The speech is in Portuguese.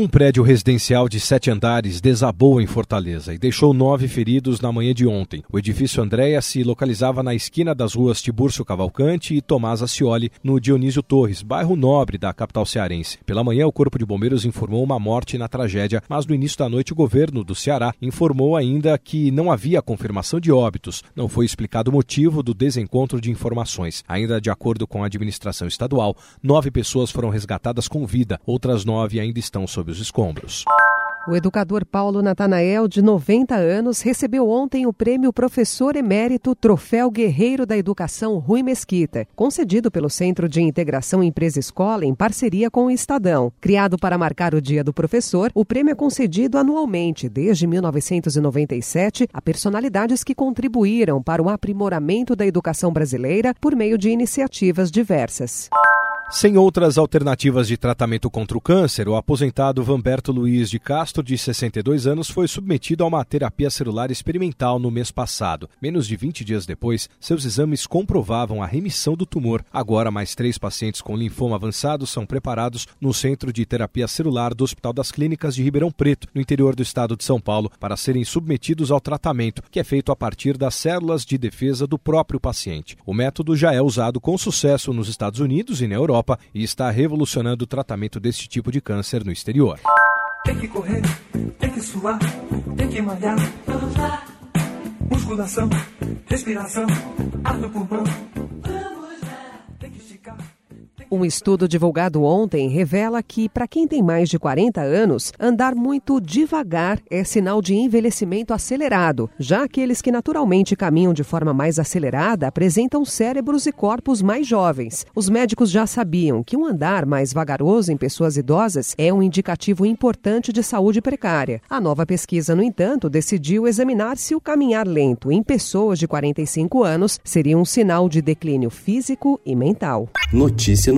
Um prédio residencial de sete andares desabou em Fortaleza e deixou nove feridos na manhã de ontem. O edifício Andréa se localizava na esquina das ruas Tibúrcio Cavalcante e Tomás Acioli, no Dionísio Torres, bairro nobre da capital cearense. Pela manhã, o Corpo de Bombeiros informou uma morte na tragédia, mas no início da noite o governo do Ceará informou ainda que não havia confirmação de óbitos. Não foi explicado o motivo do desencontro de informações. Ainda de acordo com a administração estadual, nove pessoas foram resgatadas com vida, outras nove ainda estão sob os escombros. O educador Paulo Natanael, de 90 anos, recebeu ontem o prêmio Professor Emérito Troféu Guerreiro da Educação Rui Mesquita, concedido pelo Centro de Integração Empresa-Escola em parceria com o Estadão. Criado para marcar o Dia do Professor, o prêmio é concedido anualmente desde 1997 a personalidades que contribuíram para o aprimoramento da educação brasileira por meio de iniciativas diversas. Sem outras alternativas de tratamento contra o câncer, o aposentado Vamberto Luiz de Castro, de 62 anos, foi submetido a uma terapia celular experimental no mês passado. Menos de 20 dias depois, seus exames comprovavam a remissão do tumor. Agora, mais três pacientes com linfoma avançado são preparados no Centro de Terapia Celular do Hospital das Clínicas de Ribeirão Preto, no interior do estado de São Paulo, para serem submetidos ao tratamento, que é feito a partir das células de defesa do próprio paciente. O método já é usado com sucesso nos Estados Unidos e na Europa Europa e está revolucionando o tratamento deste tipo de câncer no exterior. Tem que correr, tem que suar, tem que malhar. Musculação, respiração, ar no pulmão. Um estudo divulgado ontem revela que, para quem tem mais de 40 anos, andar muito devagar é sinal de envelhecimento acelerado. Já aqueles que naturalmente caminham de forma mais acelerada apresentam cérebros e corpos mais jovens. Os médicos já sabiam que um andar mais vagaroso em pessoas idosas é um indicativo importante de saúde precária. A nova pesquisa, no entanto, decidiu examinar se o caminhar lento em pessoas de 45 anos seria um sinal de declínio físico e mental. Notícia